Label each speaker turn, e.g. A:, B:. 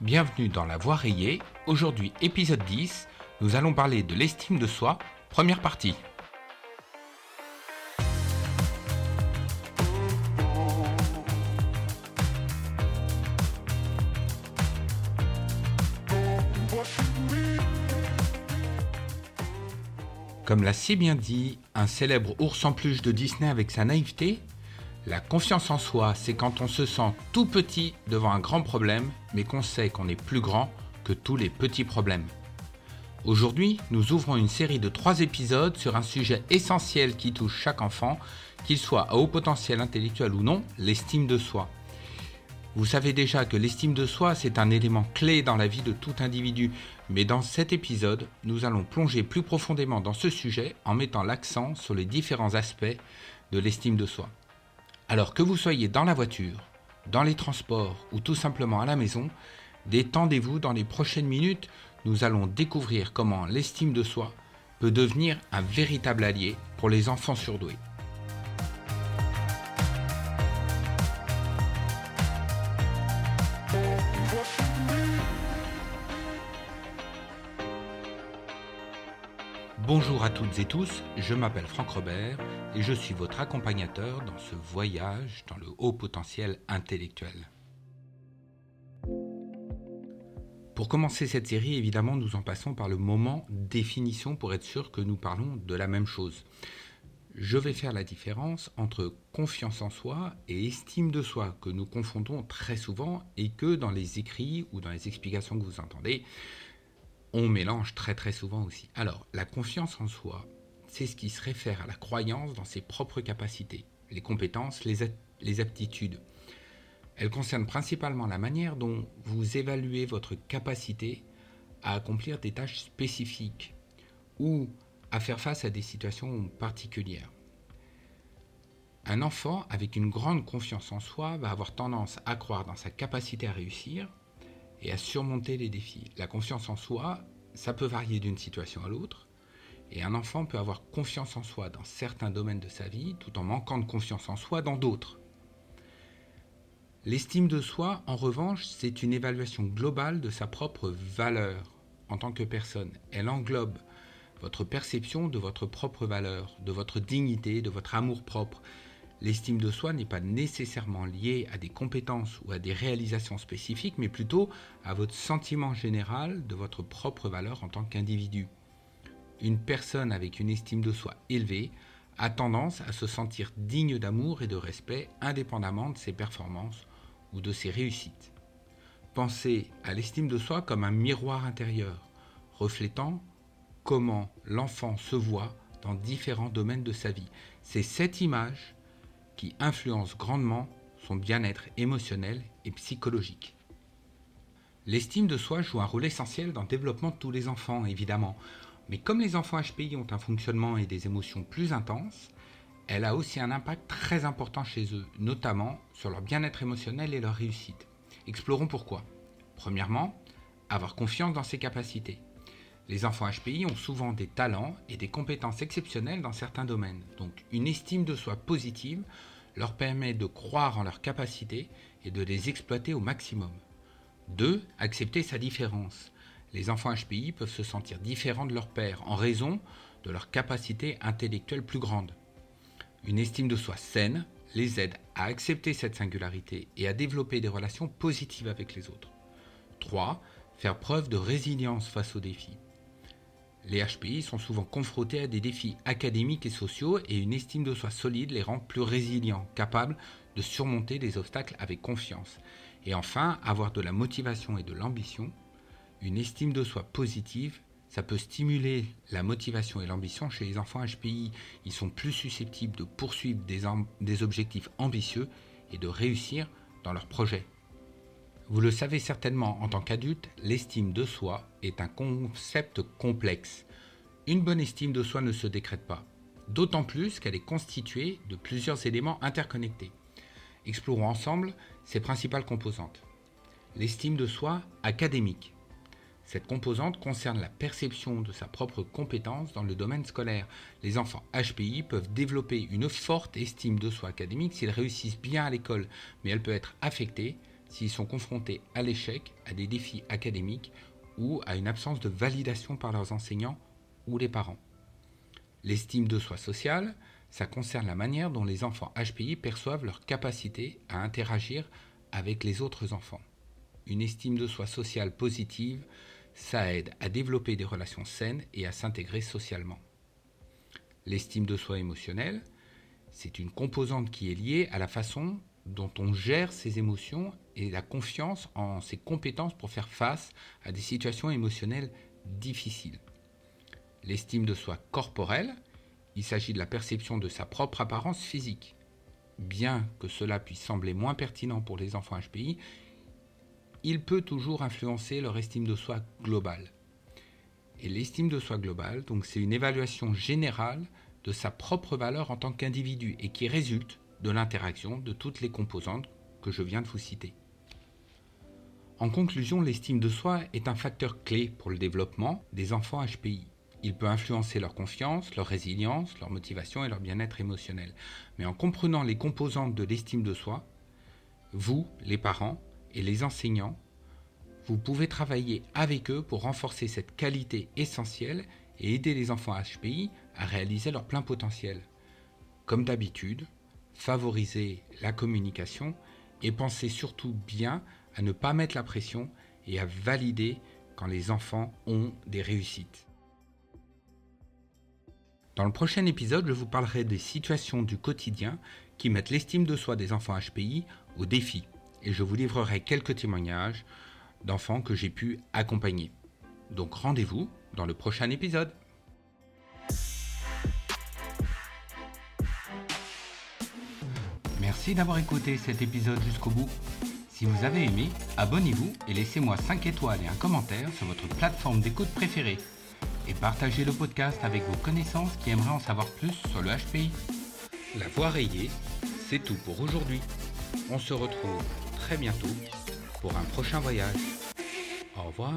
A: bienvenue dans La Voix rayée. Aujourd'hui, épisode 10, nous allons parler de l'estime de soi, première partie. Comme l'a si bien dit un célèbre ours en peluche de Disney avec sa naïveté, la confiance en soi, c'est quand on se sent tout petit devant un grand problème, mais qu'on sait qu'on est plus grand que tous les petits problèmes. Aujourd'hui, nous ouvrons une série de trois épisodes sur un sujet essentiel qui touche chaque enfant, qu'il soit à haut potentiel intellectuel ou non, l'estime de soi. Vous savez déjà que l'estime de soi, c'est un élément clé dans la vie de tout individu, mais dans cet épisode, nous allons plonger plus profondément dans ce sujet en mettant l'accent sur les différents aspects de l'estime de soi. Alors que vous soyez dans la voiture, dans les transports ou tout simplement à la maison, détendez-vous dans les prochaines minutes, nous allons découvrir comment l'estime de soi peut devenir un véritable allié pour les enfants surdoués. Bonjour à toutes et tous, je m'appelle Franck Robert et je suis votre accompagnateur dans ce voyage dans le haut potentiel intellectuel. Pour commencer cette série, évidemment, nous en passons par le moment définition pour être sûr que nous parlons de la même chose. Je vais faire la différence entre confiance en soi et estime de soi, que nous confondons très souvent et que dans les écrits ou dans les explications que vous entendez, on mélange très très souvent aussi. Alors, la confiance en soi, c'est ce qui se réfère à la croyance dans ses propres capacités, les compétences, les, aptitudes. Elle concerne principalement la manière dont vous évaluez votre capacité à accomplir des tâches spécifiques ou à faire face à des situations particulières. Un enfant avec une grande confiance en soi va avoir tendance à croire dans sa capacité à réussir et à surmonter les défis. La confiance en soi, ça peut varier d'une situation à l'autre, et un enfant peut avoir confiance en soi dans certains domaines de sa vie tout en manquant de confiance en soi dans d'autres. L'estime de soi, en revanche, c'est une évaluation globale de sa propre valeur en tant que personne. Elle englobe votre perception de votre propre valeur, de votre dignité, de votre amour propre. L'estime de soi n'est pas nécessairement liée à des compétences ou à des réalisations spécifiques, mais plutôt à votre sentiment général de votre propre valeur en tant qu'individu. Une personne avec une estime de soi élevée a tendance à se sentir digne d'amour et de respect indépendamment de ses performances ou de ses réussites. Pensez à l'estime de soi comme un miroir intérieur, reflétant comment l'enfant se voit dans différents domaines de sa vie. C'est cette image qui influence grandement son bien-être émotionnel et psychologique. L'estime de soi joue un rôle essentiel dans le développement de tous les enfants, évidemment. Mais comme les enfants HPI ont un fonctionnement et des émotions plus intenses, elle a aussi un impact très important chez eux, notamment sur leur bien-être émotionnel et leur réussite. Explorons pourquoi. Premièrement, avoir confiance dans ses capacités. Les enfants HPI ont souvent des talents et des compétences exceptionnelles dans certains domaines, donc une estime de soi positive leur permet de croire en leurs capacités et de les exploiter au maximum. 2. Accepter sa différence. Les enfants HPI peuvent se sentir différents de leur père en raison de leur capacité intellectuelle plus grande. Une estime de soi saine les aide à accepter cette singularité et à développer des relations positives avec les autres. 3. Faire preuve de résilience face aux défis. Les HPI sont souvent confrontés à des défis académiques et sociaux et une estime de soi solide les rend plus résilients, capables de surmonter des obstacles avec confiance. Et enfin, avoir de la motivation et de l'ambition. Une estime de soi positive, ça peut stimuler la motivation et l'ambition chez les enfants HPI. Ils sont plus susceptibles de poursuivre des, objectifs ambitieux et de réussir dans leurs projets. Vous le savez certainement, en tant qu'adulte, l'estime de soi est un concept complexe. Une bonne estime de soi ne se décrète pas, d'autant plus qu'elle est constituée de plusieurs éléments interconnectés. Explorons ensemble ses principales composantes. L'estime de soi académique. Cette composante concerne la perception de sa propre compétence dans le domaine scolaire. Les enfants HPI peuvent développer une forte estime de soi académique s'ils réussissent bien à l'école, mais elle peut être affectée s'ils sont confrontés à l'échec, à des défis académiques ou à une absence de validation par leurs enseignants ou les parents. L'estime de soi sociale, ça concerne la manière dont les enfants HPI perçoivent leur capacité à interagir avec les autres enfants. Une estime de soi sociale positive, ça aide à développer des relations saines et à s'intégrer socialement. L'estime de soi émotionnelle, c'est une composante qui est liée à la façon dont on gère ses émotions et la confiance en ses compétences pour faire face à des situations émotionnelles difficiles. L'estime de soi corporelle, il s'agit de la perception de sa propre apparence physique. Bien que cela puisse sembler moins pertinent pour les enfants HPI, il peut toujours influencer leur estime de soi globale. Et l'estime de soi globale, c'est une évaluation générale de sa propre valeur en tant qu'individu et qui résulte de l'interaction de toutes les composantes que je viens de vous citer. En conclusion, l'estime de soi est un facteur clé pour le développement des enfants HPI. Il peut influencer leur confiance, leur résilience, leur motivation et leur bien-être émotionnel. Mais en comprenant les composantes de l'estime de soi, vous, les parents et les enseignants, vous pouvez travailler avec eux pour renforcer cette qualité essentielle et aider les enfants HPI à réaliser leur plein potentiel. Comme d'habitude, favorisez la communication et pensez surtout bien à ne pas mettre la pression et à valider quand les enfants ont des réussites. Dans le prochain épisode, je vous parlerai des situations du quotidien qui mettent l'estime de soi des enfants HPI au défi et je vous livrerai quelques témoignages d'enfants que j'ai pu accompagner. Donc rendez-vous dans le prochain épisode. Merci d'avoir écouté cet épisode jusqu'au bout. Si vous avez aimé, abonnez-vous et laissez-moi 5 étoiles et un commentaire sur votre plateforme d'écoute préférée. Et partagez le podcast avec vos connaissances qui aimeraient en savoir plus sur le HPI. La voix rayée, c'est tout pour aujourd'hui. On se retrouve très bientôt pour un prochain voyage. Au revoir.